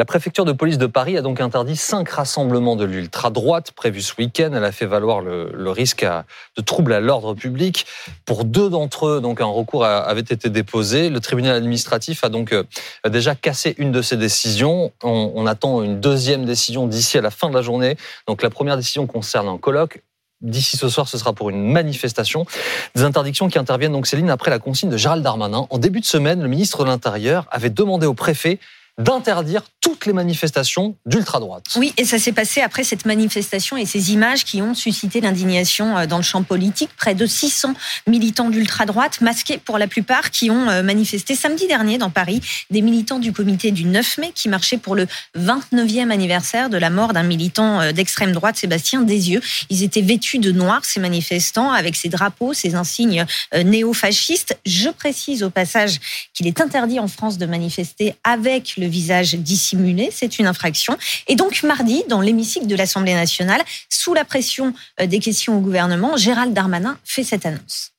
La préfecture de police de Paris a donc interdit cinq rassemblements de l'ultra-droite prévus ce week-end. Elle a fait valoir le, risque de troubles à l'ordre public. Pour deux d'entre eux, donc un recours avait été déposé. Le tribunal administratif a donc euh, déjà cassé une de ces décisions. On, on attend une deuxième décision d'ici à la fin de la journée. Donc la première décision concerne un colloque. D'ici ce soir, ce sera pour une manifestation. Des interdictions qui interviennent donc, Céline, après la consigne de Gérald Darmanin. En début de semaine, le ministre de l'Intérieur avait demandé au préfet d'interdire toutes les manifestations d'ultra-droite. Oui, et ça s'est passé après cette manifestation et ces images qui ont suscité l'indignation euh, dans le champ politique. Près de 600 militants d'ultra-droite, masqués pour la plupart, qui ont euh, manifesté samedi dernier dans Paris. Des militants du comité du 9 mai qui marchaient pour le 29e anniversaire de la mort d'un militant euh, d'extrême droite, Sébastien Desieux. Ils étaient vêtus de noir, ces manifestants, avec ces drapeaux, ces insignes néo-fascistes. Je précise au passage qu'il est interdit en France de manifester avec le visage dissimulé, c'est une infraction. Et donc mardi, dans l'hémicycle de l'Assemblée nationale, sous la pression euh, des questions au gouvernement, Gérald Darmanin fait cette annonce.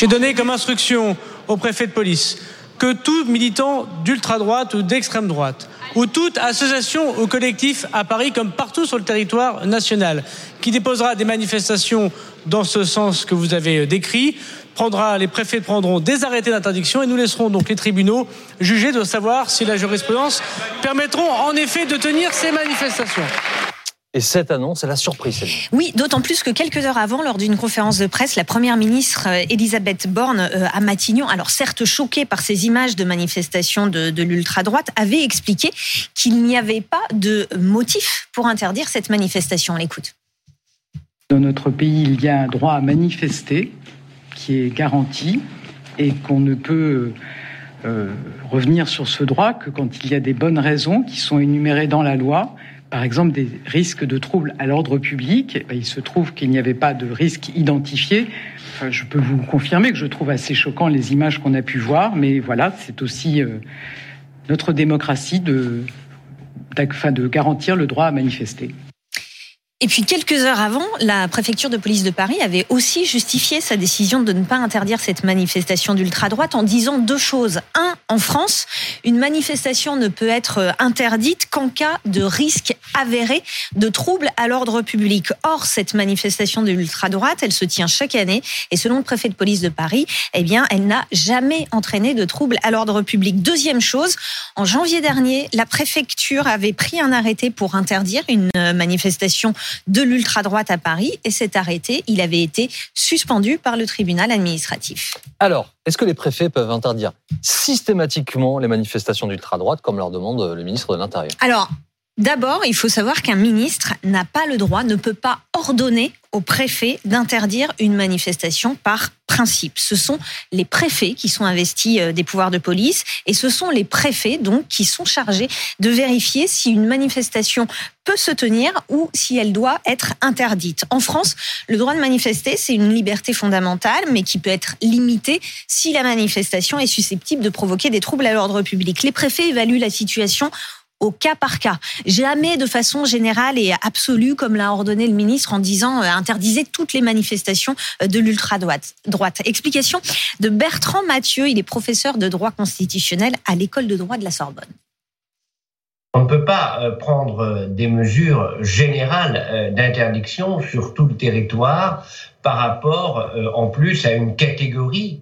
J'ai donné comme instruction au préfet de police que tout militant d'ultra-droite ou d'extrême droite ou toute association ou collectif à Paris comme partout sur le territoire national qui déposera des manifestations dans ce sens que vous avez décrit prendra, les préfets prendront des arrêtés d'interdiction et nous laisserons donc les tribunaux juger de savoir si la jurisprudence permettront en effet de tenir ces manifestations. Et cette annonce, elle a surpris. Oui, d'autant plus que quelques heures avant, lors d'une conférence de presse, la première ministre euh, Elisabeth Borne euh, à Matignon, alors certes choquée par ces images de manifestations de, de l'ultra-droite, avait expliqué qu'il n'y avait pas de motif pour interdire cette manifestation. On l'écoute. Dans notre pays, il y a un droit à manifester est garanti et qu'on ne peut euh, revenir sur ce droit que quand il y a des bonnes raisons qui sont énumérées dans la loi, par exemple des risques de troubles à l'ordre public. Eh ben, il se trouve qu'il n'y avait pas de risque identifié. je peux vous confirmer que je trouve assez choquant les images qu'on a pu voir, mais voilà, c'est aussi euh, notre démocratie de, de garantir le droit à manifester. Et puis quelques heures avant, la préfecture de police de Paris avait aussi justifié sa décision de ne pas interdire cette manifestation d'ultra-droite en disant deux choses. Un, en France, une manifestation ne peut être interdite qu'en cas de risque avéré de troubles à l'ordre public. Or, cette manifestation de l'ultra-droite, elle se tient chaque année et selon le préfet de police de Paris, eh bien, elle n'a jamais entraîné de troubles à l'ordre public. Deuxième chose, en janvier dernier, la préfecture avait pris un arrêté pour interdire une manifestation de l'ultra-droite à Paris et cet arrêté, il avait été suspendu par le tribunal administratif. Alors, est-ce que les préfets peuvent interdire systématiquement les manifestations d'ultra-droite comme leur demande le ministre de l'Intérieur? Alors, D'abord, il faut savoir qu'un ministre n'a pas le droit, ne peut pas ordonner au préfet d'interdire une manifestation par principe. Ce sont les préfets qui sont investis euh, des pouvoirs de police et ce sont les préfets donc qui sont chargés de vérifier si une manifestation peut se tenir ou si elle doit être interdite. En France, le droit de manifester, c'est une liberté fondamentale mais qui peut être limitée si la manifestation est susceptible de provoquer des troubles à l'ordre public. Les préfets évaluent la situation au cas par cas. Jamais de façon générale et absolue, comme l'a ordonné le ministre en disant euh, interdisez toutes les manifestations euh, de l'ultra-droite. Droite. Explication de Bertrand Mathieu, il est professeur de droit constitutionnel à l'école de droit de la Sorbonne. On ne peut pas euh, prendre des mesures générales d'interdiction sur tout le territoire par rapport en plus à une catégorie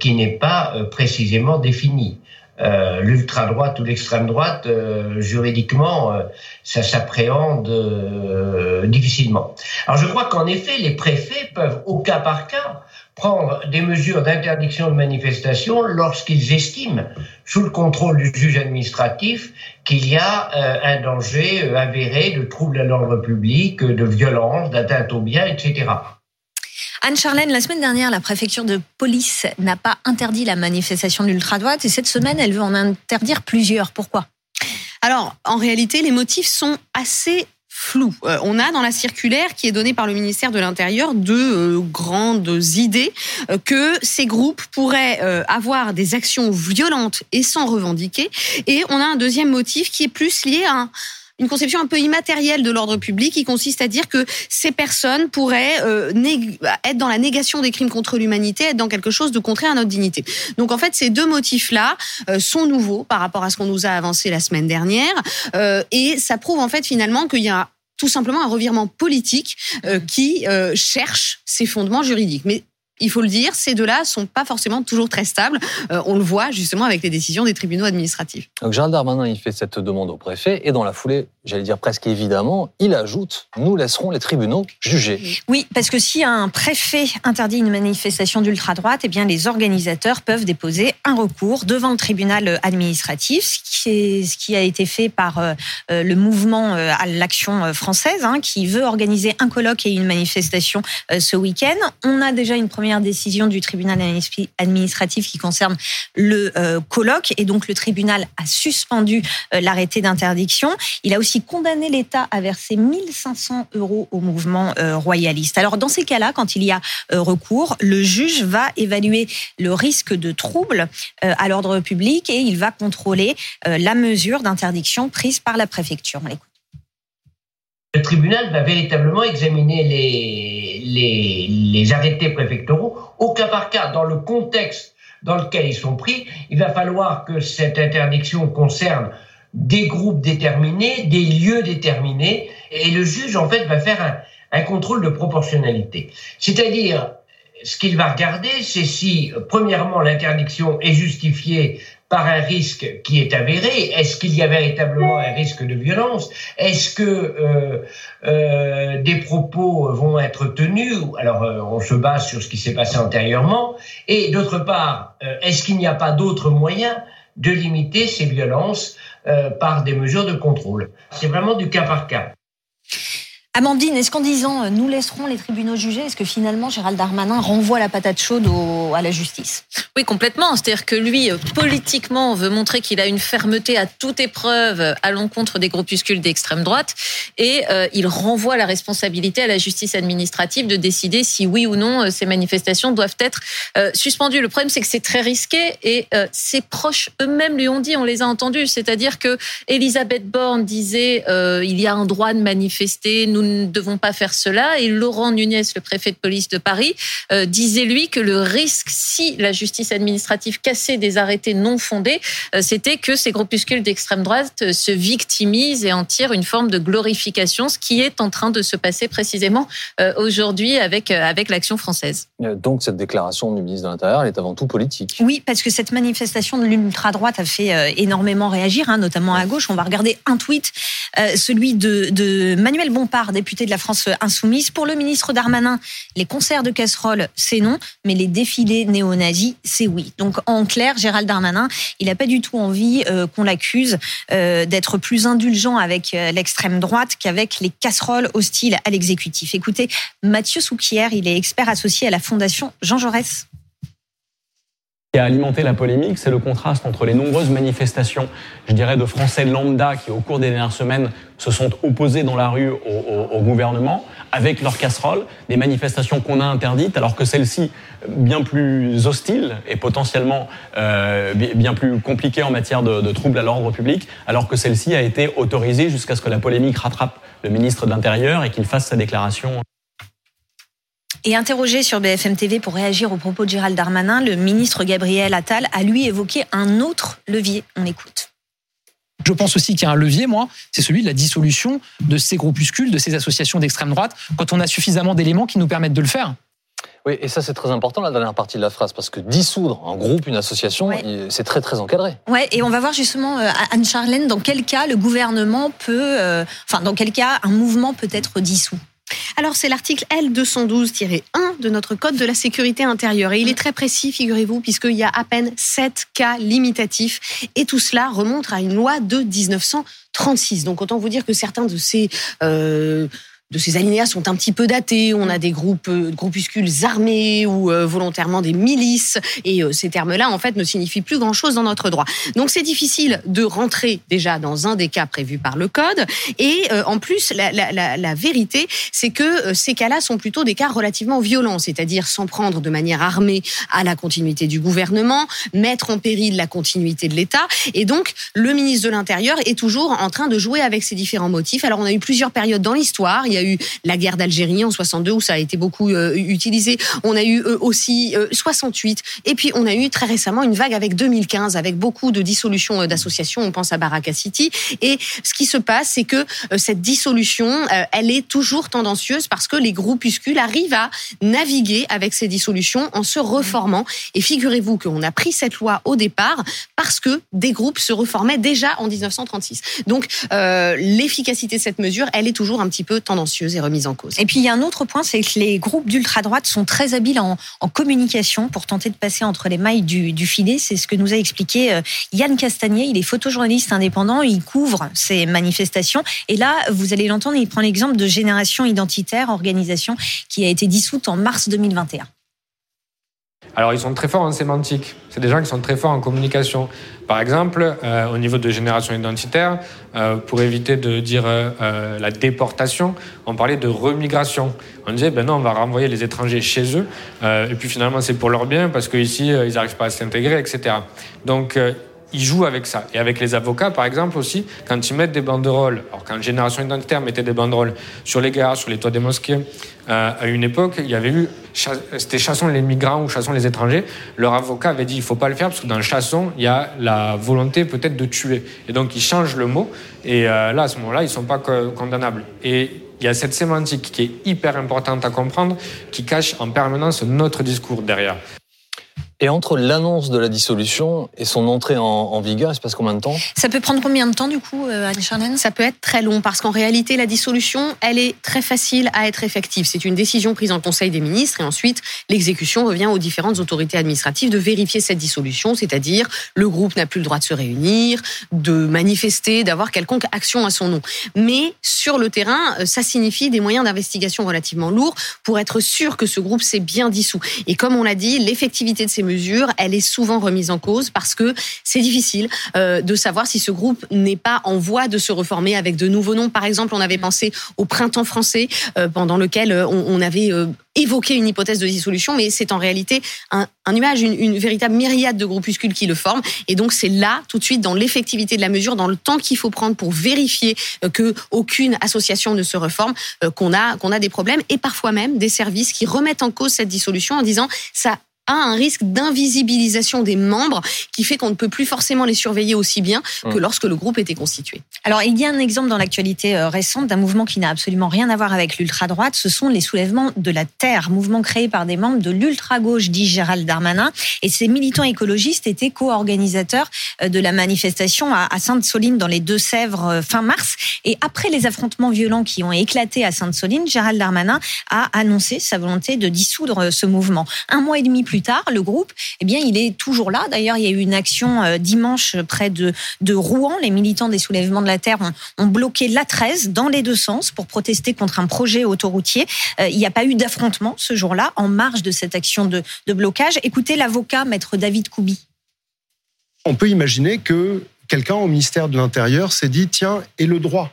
qui n'est pas précisément définie. Euh, l'ultra-droite ou l'extrême droite, euh, juridiquement, euh, ça s'appréhende difficilement. Alors je crois qu'en effet, les préfets peuvent, au cas par cas, prendre des mesures d'interdiction de manifestation lorsqu'ils estiment, sous le contrôle du juge administratif, qu'il y a un danger avéré de trouble à l'ordre public, de violence, d'atteinte aux biens, etc. Anne-Charlène, la semaine dernière, la préfecture de police n'a pas interdit la manifestation de l'ultra-droite et cette semaine, elle veut en interdire plusieurs. Pourquoi? Alors, en réalité, les motifs sont assez flous. Euh, on a dans la circulaire qui est donnée par le ministère de l'Intérieur deux euh, grandes idées euh, que ces groupes pourraient avoir des actions violentes et sans revendiquer. Et on a un deuxième motif qui est plus lié à un une conception un peu immatérielle de l'ordre public qui consiste à dire que ces personnes pourraient euh, être dans la négation des crimes contre l'humanité, être dans quelque chose de contraire à notre dignité. Donc en fait, ces deux motifs-là euh, sont nouveaux par rapport à ce qu'on nous a avancé la semaine dernière, euh, et ça prouve en fait finalement qu'il y a tout simplement un revirement politique qui cherche ses fondements juridiques. Mais il faut le dire, ces deux-là sont pas forcément toujours très stables. Euh, on le voit justement avec les décisions des tribunaux administratifs. Donc Gérald Darmanin, il fait cette demande au préfet et dans la foulée, j'allais dire presque évidemment, il ajoute nous laisserons les tribunaux juger. Oui, parce que si un préfet interdit une manifestation d'ultra droite, eh bien les organisateurs peuvent déposer un recours devant le tribunal administratif, ce qui, est, ce qui a été fait par euh, euh, le mouvement à l'action française, hein, qui veut organiser un colloque et une manifestation ce week-end. On a déjà une première première décision du tribunal administratif qui concerne le euh, colloque et donc le tribunal a suspendu euh, l'arrêté d'interdiction. Il a aussi condamné l'État à verser 1500 euros au mouvement euh, royaliste. Alors dans ces cas-là, quand il y a recours, le juge va évaluer le risque de trouble à l'ordre public et il va contrôler la mesure d'interdiction prise par la préfecture. Le tribunal va véritablement examiner les, les, arrêtés préfectoraux au cas par cas, dans le contexte dans lequel ils sont pris. Il va falloir que cette interdiction concerne des groupes déterminés, des lieux déterminés, et le juge, en fait, va faire un contrôle de proportionnalité. C'est-à-dire, ce qu'il va regarder, c'est si, premièrement, l'interdiction est justifiée par un risque qui est avéré Est-ce qu'il y a véritablement un risque de violence? Est-ce que euh, euh, des propos vont être tenus? Alors, euh, on se base sur ce qui s'est passé antérieurement. Et d'autre part, est-ce qu'il n'y a pas d'autres moyens de limiter ces violences par des mesures de contrôle? C'est vraiment du cas par cas. Amandine, est-ce qu'en disant nous laisserons les tribunaux juger, est-ce que finalement Gérald Darmanin renvoie la patate chaude à la justice? Oui, complètement. C'est-à-dire que lui, euh, politiquement, veut montrer qu'il a une fermeté à toute épreuve à l'encontre des groupuscules d'extrême droite et euh, il renvoie la responsabilité à la justice administrative de décider si oui ou non euh, ces manifestations doivent être suspendues. Le problème, c'est que c'est très risqué et ses proches eux-mêmes lui ont dit, on les a entendus. C'est-à-dire que Elisabeth Borne disait il y a un droit de manifester, nous ne devons pas faire cela. Et Laurent Nunez, le préfet de police de Paris, euh, disait lui que le risque, si la justice administrative cassait des arrêtés non fondés, euh, c'était que ces groupuscules d'extrême droite euh, se victimisent et en tirent une forme de glorification, ce qui est en train de se passer précisément aujourd'hui avec avec l'action française. Donc cette déclaration du ministre de l'Intérieur, elle est avant tout politique. Oui, parce que cette manifestation de l'ultra droite a fait énormément réagir, hein, notamment à gauche. On va regarder un tweet, celui de, de Manuel Bompard député de la France insoumise. Pour le ministre Darmanin, les concerts de casseroles, c'est non, mais les défilés néo-nazis, c'est oui. Donc en clair, Gérald Darmanin, il n'a pas du tout envie euh, qu'on l'accuse euh, d'être plus indulgent avec euh, l'extrême droite qu'avec les casseroles hostiles à l'exécutif. Écoutez, Mathieu Souquier, il est expert associé à la Fondation Jean Jaurès qui a alimenté la polémique, c'est le contraste entre les nombreuses manifestations, je dirais, de Français lambda qui, au cours des dernières semaines, se sont opposés dans la rue au, gouvernement, avec leurs casseroles, des manifestations qu'on a interdites, alors que celles-ci, bien plus hostiles et potentiellement euh, bien plus compliquées en matière de, de troubles à l'ordre public, alors que celle-ci a été autorisée jusqu'à ce que la polémique rattrape le ministre de l'Intérieur et qu'il fasse sa déclaration. Et interrogé sur BFM TV pour réagir aux propos de Gérald Darmanin, le ministre Gabriel Attal a lui évoqué un autre levier. On écoute. Je pense aussi qu'il y a un levier, moi, c'est celui de la dissolution de ces groupuscules, de ces associations d'extrême droite, quand on a suffisamment d'éléments qui nous permettent de le faire. Oui, et ça c'est très important la dernière partie de la phrase parce que dissoudre un groupe, une association, c'est très très encadré. Ouais, et on va voir justement euh, Anne Charlène dans quel cas le gouvernement peut, euh, enfin dans quel cas un mouvement peut être dissous? Alors, c'est l'article L212-1 de notre Code de la sécurité intérieure. Et il est très précis, figurez-vous, puisqu'il y a à peine 7 cas limitatifs. Et tout cela remonte à une loi de 1936. Donc, autant vous dire que certains de ces... Euh, de ces alinéas sont un petit peu datés. On a des groupes, euh, groupuscules armés ou euh, volontairement des milices. Et euh, ces termes-là, en fait, ne signifient plus grand-chose dans notre droit. Donc, c'est difficile de rentrer déjà dans un des cas prévus par le Code. Et en plus, la, la, vérité, c'est que ces cas-là sont plutôt des cas relativement violents, c'est-à-dire s'en prendre de manière armée à la continuité du gouvernement, mettre en péril la continuité de l'État. Et donc, le ministre de l'Intérieur est toujours en train de jouer avec ces différents motifs. Alors, on a eu plusieurs périodes dans l'histoire. Il y a eu la guerre d'Algérie en 62 où ça a été beaucoup euh, utilisé. On a eu euh, aussi 68 euh, et puis on a eu très récemment une vague avec 2015 avec beaucoup de dissolutions d'associations. On pense à Baraka City et ce qui se passe, c'est que cette dissolution, elle est toujours tendancieuse parce que les groupuscules arrivent à naviguer avec ces dissolutions en se reformant. Et figurez-vous qu'on a pris cette loi au départ parce que des groupes se reformaient déjà en 1936. Donc l'efficacité de cette mesure, elle est toujours un petit peu tendancieuse et remise en cause. Et puis il y a un autre point, c'est que les groupes d'ultra-droite sont très habiles en, communication pour tenter de passer entre les mailles du, du filet. C'est ce que nous a expliqué euh, Yann Castagnier. Il est photojournaliste indépendant, il couvre ces manifestations. Et là, vous allez l'entendre, il prend l'exemple de Génération Identitaire, organisation qui a été dissoute en mars 2021. Alors ils sont très forts en sémantique. C'est des gens qui sont très forts en communication. Par exemple, euh, au niveau de génération identitaire, euh, pour éviter de dire euh, la déportation, on parlait de remigration. On disait, ben non, on va renvoyer les étrangers chez eux, et puis finalement c'est pour leur bien, parce qu'ici, ils n'arrivent pas à s'intégrer, etc. Donc, ils jouent avec ça. Et avec les avocats, par exemple, aussi, quand ils mettent des banderoles, alors quand Génération Identitaire mettait des banderoles sur les gares, sur les toits des mosquées, euh, à une époque, il y avait eu, c'était chassons les migrants ou chassons les étrangers. Leur avocat avait dit, il faut pas le faire parce que dans le chasson, il y a la volonté peut-être de tuer. Et donc, ils changent le mot. Et euh, là, à ce moment-là, ils sont pas condamnables. Et il y a cette sémantique qui est hyper importante à comprendre, qui cache en permanence notre discours derrière. Et entre l'annonce de la dissolution et son entrée en, vigueur, il se passe combien de temps? Ça peut prendre combien de temps du coup, euh, Anne Charlène Ça peut être très long parce qu'en réalité, la dissolution, elle est très facile à être effective. C'est une décision prise en Conseil des ministres et ensuite l'exécution revient aux différentes autorités administratives de vérifier cette dissolution, c'est-à-dire le groupe n'a plus le droit de se réunir, de manifester, d'avoir quelconque action à son nom. Mais sur le terrain, euh, ça signifie des moyens d'investigation relativement lourds pour être sûr que ce groupe s'est bien dissous. Et comme on l'a dit, l'effectivité de ces mesure, elle est souvent remise en cause parce que c'est difficile euh, de savoir si ce groupe n'est pas en voie de se reformer avec de nouveaux noms. Par exemple, on avait pensé au printemps français euh, pendant lequel euh, on, avait évoqué une hypothèse de dissolution, mais c'est en réalité un, nuage, une, une, véritable myriade de groupuscules qui le forment. Et donc c'est là, tout de suite, dans l'effectivité de la mesure, dans le temps qu'il faut prendre pour vérifier que aucune association ne se reforme, qu'on a qu'on a des problèmes et parfois même des services qui remettent en cause cette dissolution en disant ça a un risque d'invisibilisation des membres qui fait qu'on ne peut plus forcément les surveiller aussi bien que mmh. lorsque le groupe était constitué. Alors, il y a un exemple dans l'actualité euh, récente d'un mouvement qui n'a absolument rien à voir avec l'ultra-droite. Ce sont les soulèvements de la Terre, mouvement créé par des membres de l'ultra-gauche, dit Gérald Darmanin. Et ces militants écologistes étaient co-organisateurs euh, de la manifestation à Sainte-Soline dans les Deux-Sèvres euh, fin mars. Et après les affrontements violents qui ont éclaté à Sainte-Soline, Gérald Darmanin a annoncé sa volonté de dissoudre ce mouvement. Un mois et demi plus plus tard, le groupe, eh bien, il est toujours là. D'ailleurs, il y a eu une action euh, dimanche près de, Rouen. Les militants des soulèvements de la Terre ont, bloqué l'A13 dans les deux sens pour protester contre un projet autoroutier. Euh, il n'y a pas eu d'affrontement ce jour-là en marge de cette action de, blocage. Écoutez l'avocat, maître David Koubi. On peut imaginer que quelqu'un au ministère de l'Intérieur s'est dit, tiens, et le droit?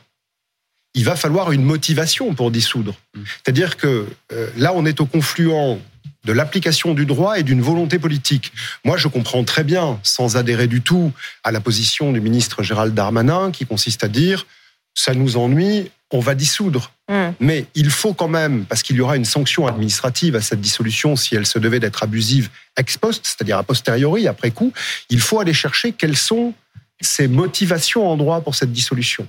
Il va falloir une motivation pour dissoudre. C'est-à-dire que euh, là, on est au confluent de l'application du droit et d'une volonté politique. Moi, je comprends très bien, sans adhérer du tout à la position du ministre Gérald Darmanin, qui consiste à dire ça nous ennuie, on va dissoudre. Mmh. Mais il faut quand même, parce qu'il y aura une sanction administrative à cette dissolution si elle se devait d'être abusive ex post, c'est-à-dire a posteriori, après coup, il faut aller chercher quelles sont ces motivations en droit pour cette dissolution.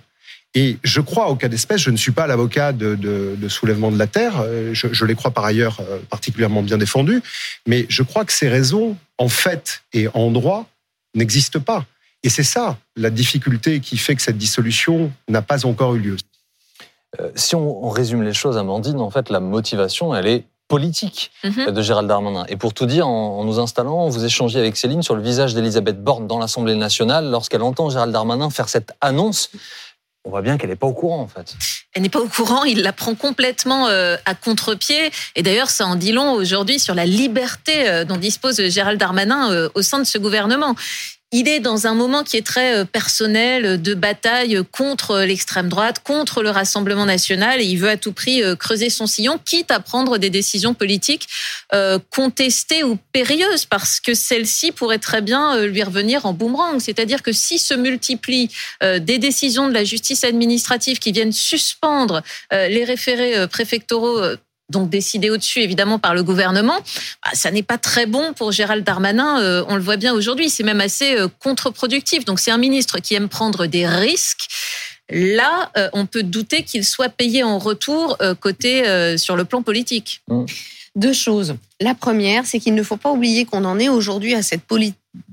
Et je crois au cas d'espèce, je ne suis pas l'avocat de, de, de, soulèvement de la terre, euh, je, je les crois par ailleurs euh, particulièrement bien défendus, mais je crois que ces raisons, en fait et en droit, n'existent pas. Et c'est ça la difficulté qui fait que cette dissolution n'a pas encore eu lieu. Euh, si on, résume les choses, Amandine, en fait, la motivation, elle est politique mhm. de Gérald Darmanin. Et pour tout dire, en, en nous installant, vous échangez avec Céline sur le visage d'Elisabeth Borne dans l'Assemblée nationale lorsqu'elle entend Gérald Darmanin faire cette annonce on voit bien qu'elle n'est pas au courant en fait. Elle n'est pas au courant, il la prend complètement euh, à contre-pied. Et d'ailleurs, ça en dit long aujourd'hui sur la liberté euh, dont dispose Gérald Darmanin euh, au sein de ce gouvernement il est dans un moment qui est très euh, personnel euh, de bataille contre l'extrême droite, contre le Rassemblement national, et il veut à tout prix euh, creuser son sillon, quitte à prendre des décisions politiques contestées ou périlleuses, parce que celles-ci pourraient très bien lui revenir en boomerang. C'est-à-dire que si se multiplient des décisions de la justice administrative qui viennent suspendre les référés préfectoraux donc décidé au-dessus évidemment par le gouvernement, bah, ça n'est pas très bon pour Gérald Darmanin, euh, on le voit bien aujourd'hui, c'est même assez euh, contre-productif. Donc c'est un ministre qui aime prendre des risques. Là, euh, on peut douter qu'il soit payé en retour côté sur le plan politique. Mmh. Deux choses. La première, c'est qu'il ne faut pas oublier qu'on en est aujourd'hui à cette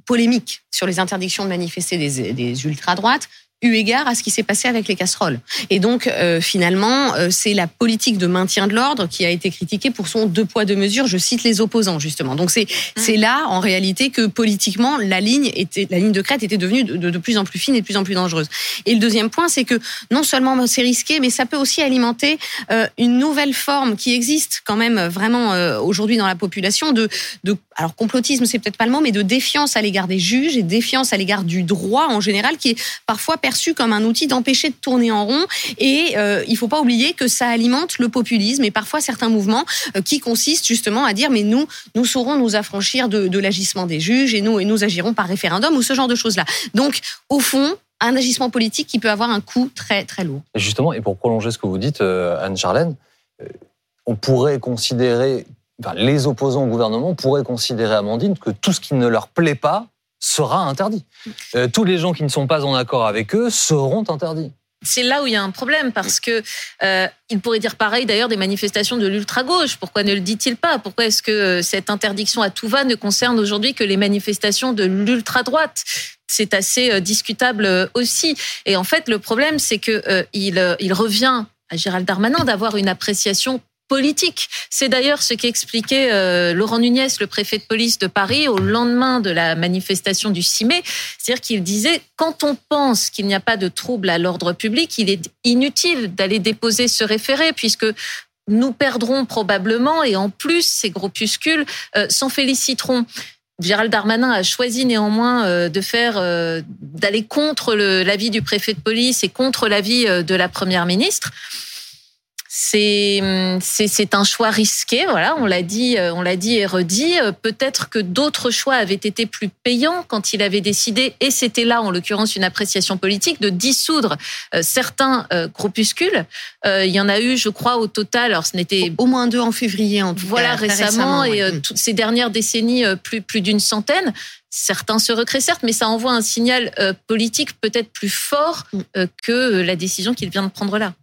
polémique sur les interdictions de manifester des, des ultra-droites eu égard à ce qui s'est passé avec les casseroles. Et donc, euh, finalement, euh, c'est la politique de maintien de l'ordre qui a été critiquée pour son deux poids deux mesures. Je cite les opposants justement. Donc c'est mmh. c'est là en réalité que politiquement la ligne était la ligne de crête était devenue de, de, plus en plus fine et de plus en plus dangereuse. Et le deuxième point, c'est que non seulement c'est risqué, mais ça peut aussi alimenter euh, une nouvelle forme qui existe quand même vraiment aujourd'hui dans la population de de alors complotisme c'est peut-être pas le mot, mais de défiance à l'égard des juges et défiance à l'égard du droit en général qui est parfois comme un outil d'empêcher de tourner en rond. Et euh, il faut pas oublier que ça alimente le populisme et parfois certains mouvements euh, qui consistent justement à dire mais nous, nous saurons nous affranchir de, l'agissement des juges et nous, et nous agirons par référendum ou ce genre de choses-là. Donc, au fond, un agissement politique qui peut avoir un coût très très lourd. justement, et pour prolonger ce que vous dites, euh, Anne-Charlène, on pourrait considérer, enfin, les opposants au gouvernement pourraient considérer, Amandine, que tout ce qui ne leur plaît pas sera interdit. Euh, tous les gens qui ne sont pas en accord avec eux seront interdits. C'est là où il y a un problème parce que euh, pourrait dire pareil d'ailleurs des manifestations de l'ultra gauche. Pourquoi ne le dit-il pas? Pourquoi est-ce que euh, cette interdiction à tout va ne concerne aujourd'hui que les manifestations de l'ultra droite C'est assez euh, discutable aussi. Et en fait, le problème, c'est que il, il revient à Gérald Darmanin d'avoir une appréciation politique. C'est d'ailleurs ce qu'expliquait euh, Laurent Nunez, le préfet de police de Paris, au lendemain de la manifestation du 6 mai. C'est-à-dire qu'il disait, quand on pense qu'il n'y a pas de trouble à l'ordre public, il est inutile d'aller déposer ce référé, puisque nous perdrons probablement, et en plus, ces groupuscules euh, s'en féliciteront. Gérald Darmanin a choisi néanmoins euh, de faire d'aller contre l'avis du préfet de police et contre l'avis de la première ministre c'est c'est un choix risqué. Voilà, on l'a dit, euh, on l'a dit et redit. Euh, peut-être que d'autres choix avaient été plus payants quand il avait décidé, et c'était là en l'occurrence une appréciation politique, de dissoudre euh, certains groupuscules. Il y en a eu, je crois, au total. Alors, ce n'était au moins deux en février, en tout voilà, récemment, et toutes ces dernières décennies, plus plus d'une centaine. Certains se recréent certes, mais ça envoie un signal politique peut-être plus fort mm. que la décision qu'il vient de prendre là.